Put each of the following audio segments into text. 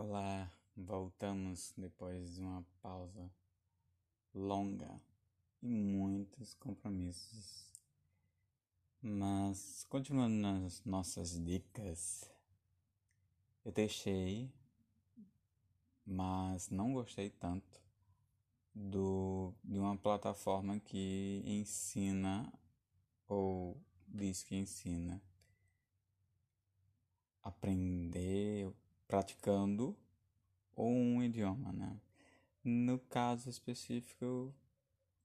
Olá, voltamos depois de uma pausa longa e muitos compromissos. Mas continuando nas nossas dicas, eu deixei, mas não gostei tanto do de uma plataforma que ensina ou diz que ensina aprender praticando ou um idioma, né? No caso específico, eu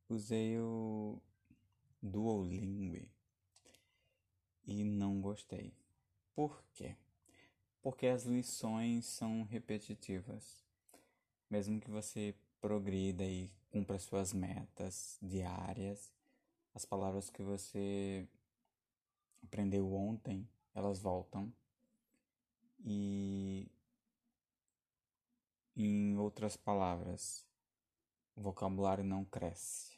usei o Duolingo e não gostei. Por quê? Porque as lições são repetitivas. Mesmo que você progrida e cumpra suas metas diárias, as palavras que você aprendeu ontem, elas voltam. E em outras palavras, o vocabulário não cresce.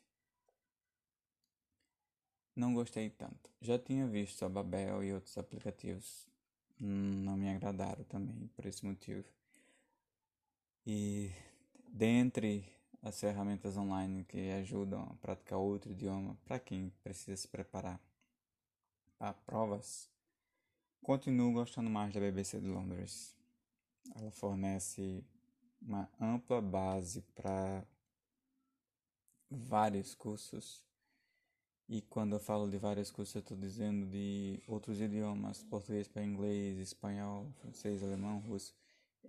Não gostei tanto. Já tinha visto a Babel e outros aplicativos. Não me agradaram também por esse motivo. E dentre as ferramentas online que ajudam a praticar outro idioma para quem precisa se preparar para provas, continuo gostando mais da BBC de Londres. Ela fornece uma ampla base para vários cursos. E quando eu falo de vários cursos, eu estou dizendo de outros idiomas, português para inglês, espanhol, francês, alemão, russo.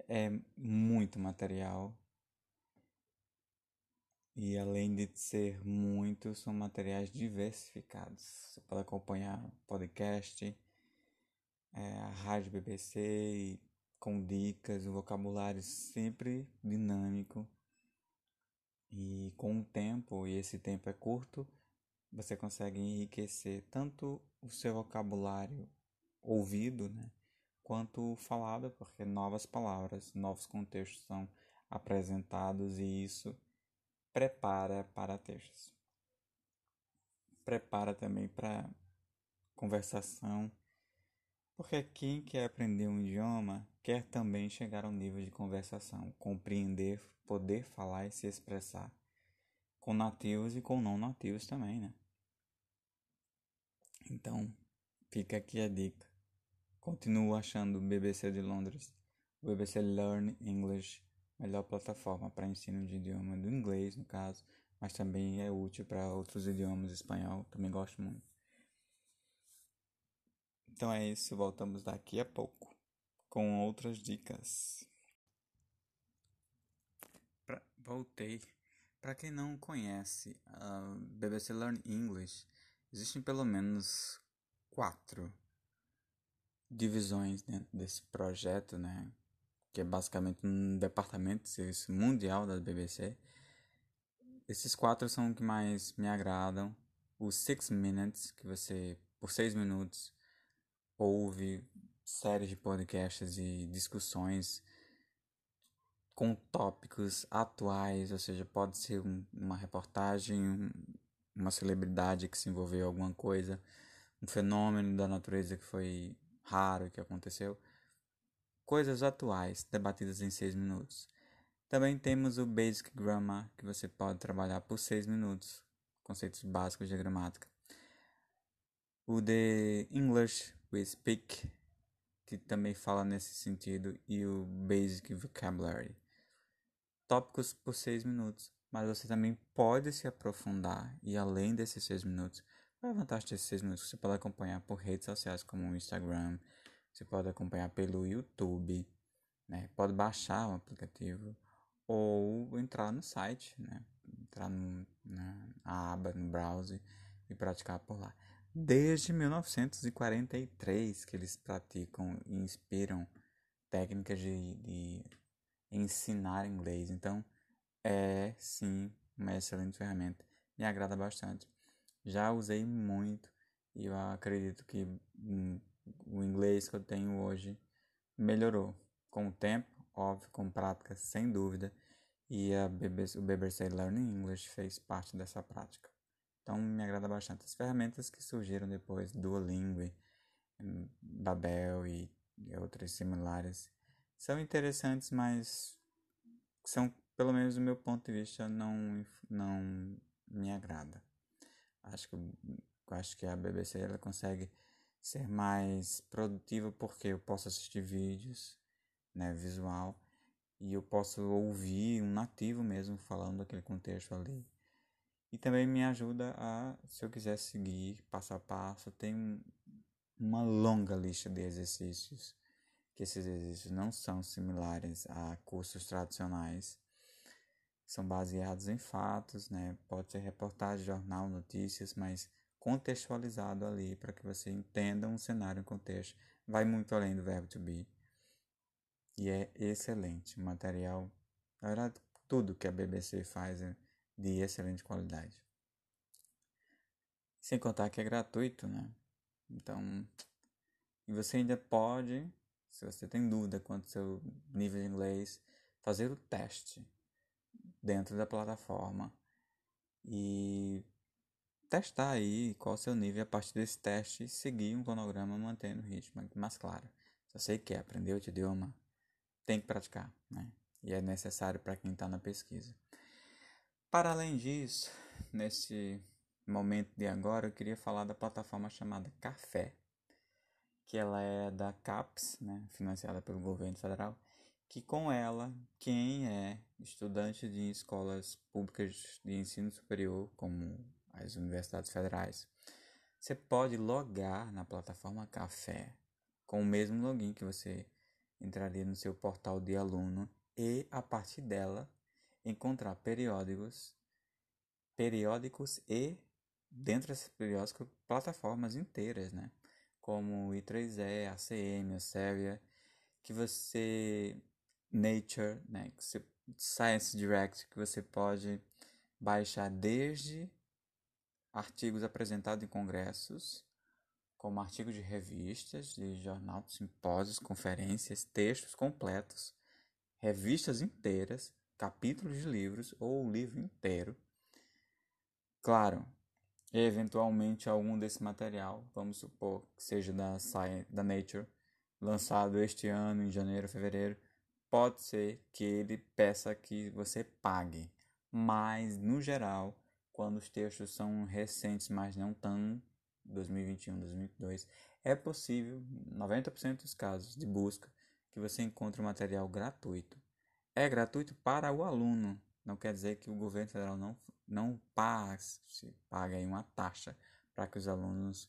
É muito material. E além de ser muito, são materiais diversificados. Você pode acompanhar podcast, é, a rádio BBC com dicas, o vocabulário sempre dinâmico. E com o tempo, e esse tempo é curto, você consegue enriquecer tanto o seu vocabulário ouvido, né, quanto falado, porque novas palavras, novos contextos são apresentados e isso prepara para textos. Prepara também para conversação porque quem quer aprender um idioma quer também chegar ao nível de conversação, compreender, poder falar e se expressar com nativos e com não nativos também, né? Então, fica aqui a dica. Continuo achando o BBC de Londres, o BBC Learn English, melhor plataforma para ensino de idioma do inglês, no caso, mas também é útil para outros idiomas, espanhol, também gosto muito. Então é isso, voltamos daqui a pouco com outras dicas. Pra, voltei. Para quem não conhece a BBC Learn English, existem pelo menos quatro divisões dentro desse projeto, né? Que é basicamente um departamento de serviço mundial da BBC. Esses quatro são os que mais me agradam. Os Six Minutes, que você, por seis minutos, ouve séries de podcasts e discussões com tópicos atuais, ou seja, pode ser um, uma reportagem, uma celebridade que se envolveu em alguma coisa, um fenômeno da natureza que foi raro que aconteceu, coisas atuais debatidas em seis minutos. Também temos o Basic Grammar, que você pode trabalhar por seis minutos, conceitos básicos de gramática. O The English We Speak, que também fala nesse sentido, e o Basic Vocabulary. Tópicos por 6 minutos, mas você também pode se aprofundar e além desses 6 minutos. Qual é a vantagem desses 6 minutos? Você pode acompanhar por redes sociais como o Instagram, você pode acompanhar pelo YouTube, né? pode baixar o aplicativo ou entrar no site, né? entrar no, na aba, no browser e praticar por lá. Desde 1943 que eles praticam e inspiram técnicas de, de ensinar inglês. Então, é sim uma excelente ferramenta. Me agrada bastante. Já usei muito e eu acredito que hum, o inglês que eu tenho hoje melhorou com o tempo, óbvio, com prática, sem dúvida. E a BBC, o BBC Learning English fez parte dessa prática. Então me agrada bastante. As ferramentas que surgiram depois, Duolingo, hum, Babel e, outras similares, são interessantes, mas são, pelo menos do meu ponto de vista, não, não me agrada. Acho que, acho que a BBC ela consegue ser mais produtiva porque eu posso assistir vídeos, né, visual, e eu posso ouvir um nativo mesmo falando aquele contexto ali. E também me ajuda a, se eu quiser seguir passo a passo, tem uma longa lista de exercícios, que esses exercícios não são similares a cursos tradicionais, são baseados em fatos, né? Pode ser reportagem, jornal, notícias, mas contextualizado ali para que você entenda um cenário em contexto. Vai muito além do verbo to be. E é excelente. O material, na verdade, tudo que a BBC faz é de excelente qualidade. Sem contar que é gratuito, né? Então, e você ainda pode, se você tem dúvida quanto ao seu nível de inglês, fazer o teste dentro da plataforma e testar aí qual o seu nível a partir desse teste seguir um cronograma mantendo o ritmo. Mas claro, se você quer aprender outro idioma, tem que praticar, né? E é necessário para quem está na pesquisa. Para além disso, nesse momento de agora, eu queria falar da plataforma chamada Café, que ela é da CAPES, né, financiada pelo governo federal, que com ela, quem é estudante de escolas públicas de ensino superior, como as universidades federais, você pode logar na plataforma Café com o mesmo login que você entraria no seu portal de aluno e a partir dela encontrar periódicos, periódicos e dentro desses periódicos plataformas inteiras, né? Como o I3E, ACM, a Sevia, que você Nature, né? Science Direct, que você pode baixar desde artigos apresentados em congressos, como artigos de revistas, de jornal, simpósios, conferências, textos completos, revistas inteiras, capítulos de livros ou o livro inteiro. Claro, eventualmente algum desse material, vamos supor que seja da, Science, da Nature, lançado este ano em janeiro, fevereiro, pode ser que ele peça que você pague, mas no geral, quando os textos são recentes, mas não tão 2021, 2022, é possível, 90% dos casos de busca, que você encontre material gratuito. É gratuito para o aluno, não quer dizer que o governo federal não, não passe, pague uma taxa para que os alunos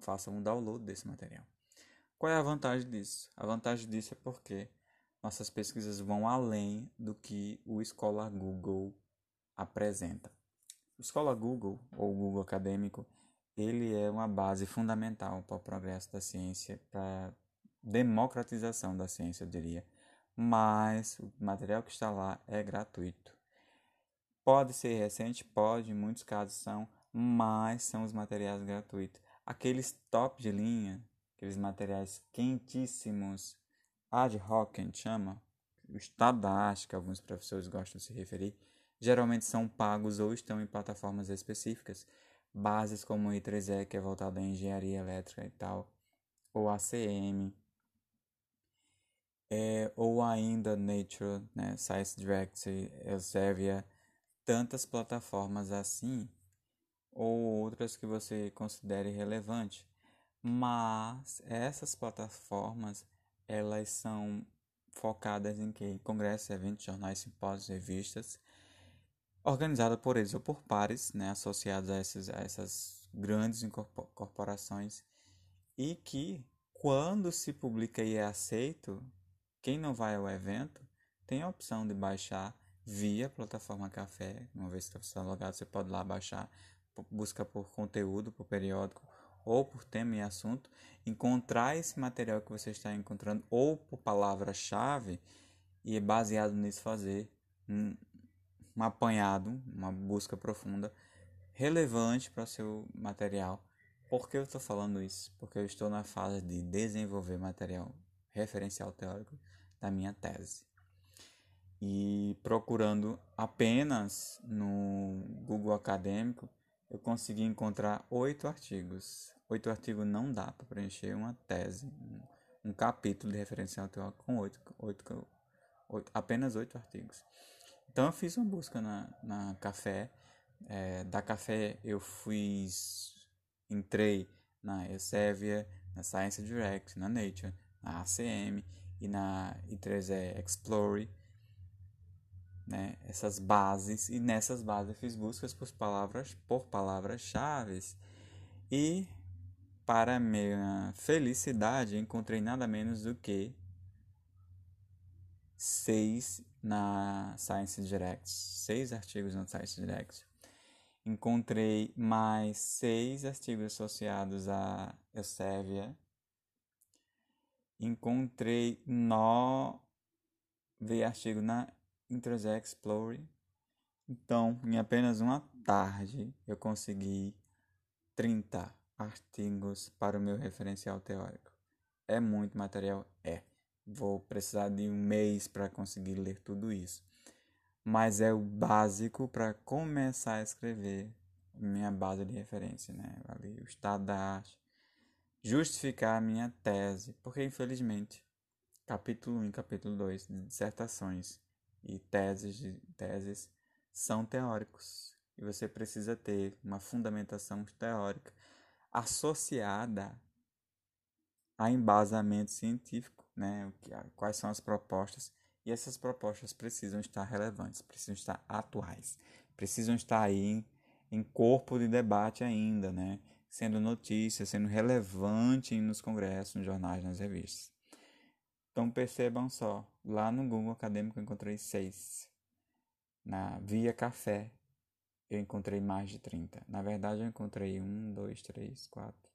façam um download desse material. Qual é a vantagem disso? A vantagem disso é porque nossas pesquisas vão além do que o Escola Google apresenta. O Escola Google, ou Google Acadêmico, ele é uma base fundamental para o progresso da ciência, para democratização da ciência, eu diria. Mas o material que está lá é gratuito. Pode ser recente, pode, em muitos casos são, mas são os materiais gratuitos. Aqueles top de linha, aqueles materiais quentíssimos, ad hoc, a gente chama, o estado da arte, que alguns professores gostam de se referir, geralmente são pagos ou estão em plataformas específicas, bases como o I3E, que é voltado à engenharia elétrica e tal, ou ACM, é, ou ainda Nature, né, Science Direct, Elsevier, tantas plataformas assim, ou outras que você considere relevante. Mas essas plataformas elas são focadas em que? Congressos, eventos, jornais, simpósios, revistas, organizadas por eles ou por pares, né, associados a essas, a essas grandes corporações, e que, quando se publica e é aceito, quem não vai ao evento tem a opção de baixar via plataforma Café. Uma vez que você está logado, você pode lá baixar, busca por conteúdo, por periódico, ou por tema e assunto, encontrar esse material que você está encontrando ou por palavra-chave e baseado nisso fazer um, um apanhado, uma busca profunda relevante para seu material. Por que eu estou falando isso? Porque eu estou na fase de desenvolver material referencial teórico da minha tese. E procurando apenas no Google Acadêmico, eu consegui encontrar oito artigos oito artigos não dá para preencher uma tese, um capítulo de referencial teórico com oito, oito, oito, apenas oito artigos. Então eu fiz uma busca na, na Café. É, da Café eu fiz, entrei na Elsevier, na Science Direct, na Nature, na ACM e na I3E Explore, né? Essas bases e nessas bases eu fiz buscas por palavras por palavras-chave e para minha felicidade encontrei nada menos do que seis na Science Direct, seis artigos na Science Direct. Encontrei mais seis artigos associados a Elsevier. Encontrei nove artigos na Internet Explorer. Então, em apenas uma tarde, eu consegui 30 artigos para o meu referencial teórico. É muito material? É vou precisar de um mês para conseguir ler tudo isso. Mas é o básico para começar a escrever minha base de referência, né? Ali, o estado da arte. Justificar a minha tese, porque infelizmente, capítulo 1 e capítulo 2 de dissertações e teses, de, teses são teóricos. E você precisa ter uma fundamentação teórica associada a embasamento científico né, quais são as propostas, e essas propostas precisam estar relevantes, precisam estar atuais, precisam estar aí em, em corpo de debate ainda, né, sendo notícia, sendo relevante nos congressos, nos jornais, nas revistas. Então percebam só, lá no Google Acadêmico eu encontrei seis. Na Via Café eu encontrei mais de 30. Na verdade eu encontrei um, dois, três, quatro,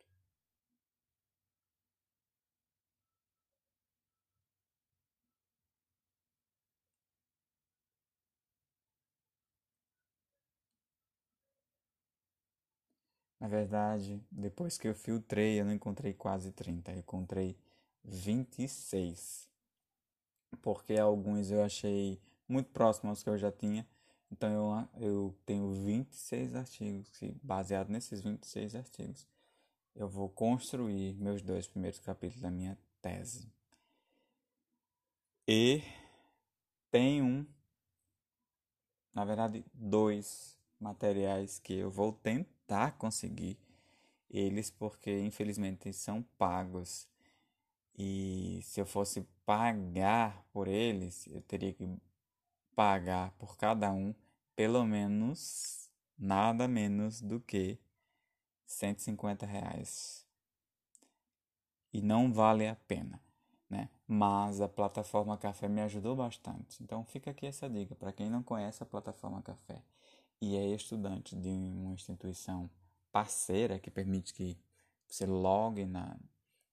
verdade, depois que eu filtrei, eu não encontrei quase 30, eu encontrei 26. Porque alguns eu achei muito próximos aos que eu já tinha. Então eu, eu tenho 26 artigos que, baseado nesses 26 artigos, eu vou construir meus dois primeiros capítulos da minha tese. E tem um, na verdade, dois materiais que eu vou tentar conseguir eles porque infelizmente são pagos. E se eu fosse pagar por eles, eu teria que pagar por cada um pelo menos nada menos do que 150 reais. E não vale a pena, né? Mas a plataforma Café me ajudou bastante. Então fica aqui essa dica para quem não conhece a plataforma Café e é estudante de uma instituição parceira que permite que você logue na,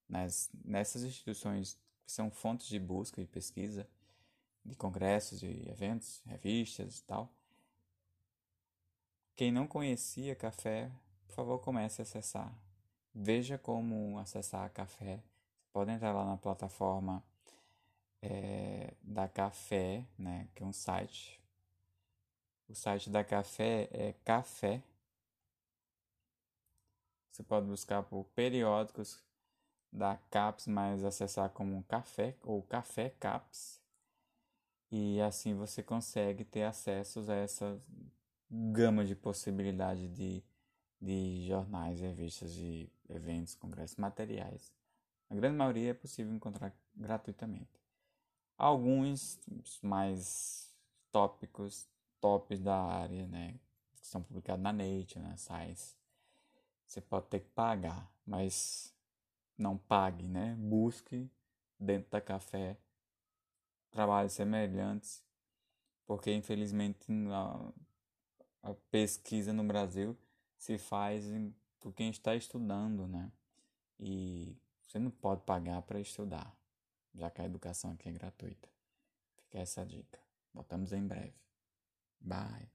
nas, nessas instituições que são fontes de busca e pesquisa de congressos, de eventos, revistas e tal. Quem não conhecia café, por favor, comece a acessar. Veja como acessar café. Você pode entrar lá na plataforma é, da Café, né, que é um site o site da Café é Café. Você pode buscar por periódicos da CAPS, mas acessar como Café ou Café CAPS. E assim você consegue ter acesso a essa gama de possibilidade de, de jornais, revistas, de eventos, congressos, materiais. A grande maioria é possível encontrar gratuitamente. Alguns mais tópicos tops da área, né? Que são publicados na Nature, na Science. Você pode ter que pagar, mas não pague, né? Busque dentro da café trabalhos semelhantes, porque infelizmente a, a pesquisa no Brasil se faz por quem está estudando, né? E você não pode pagar para estudar, já que a educação aqui é gratuita. Fica essa dica. Voltamos em breve. Bye.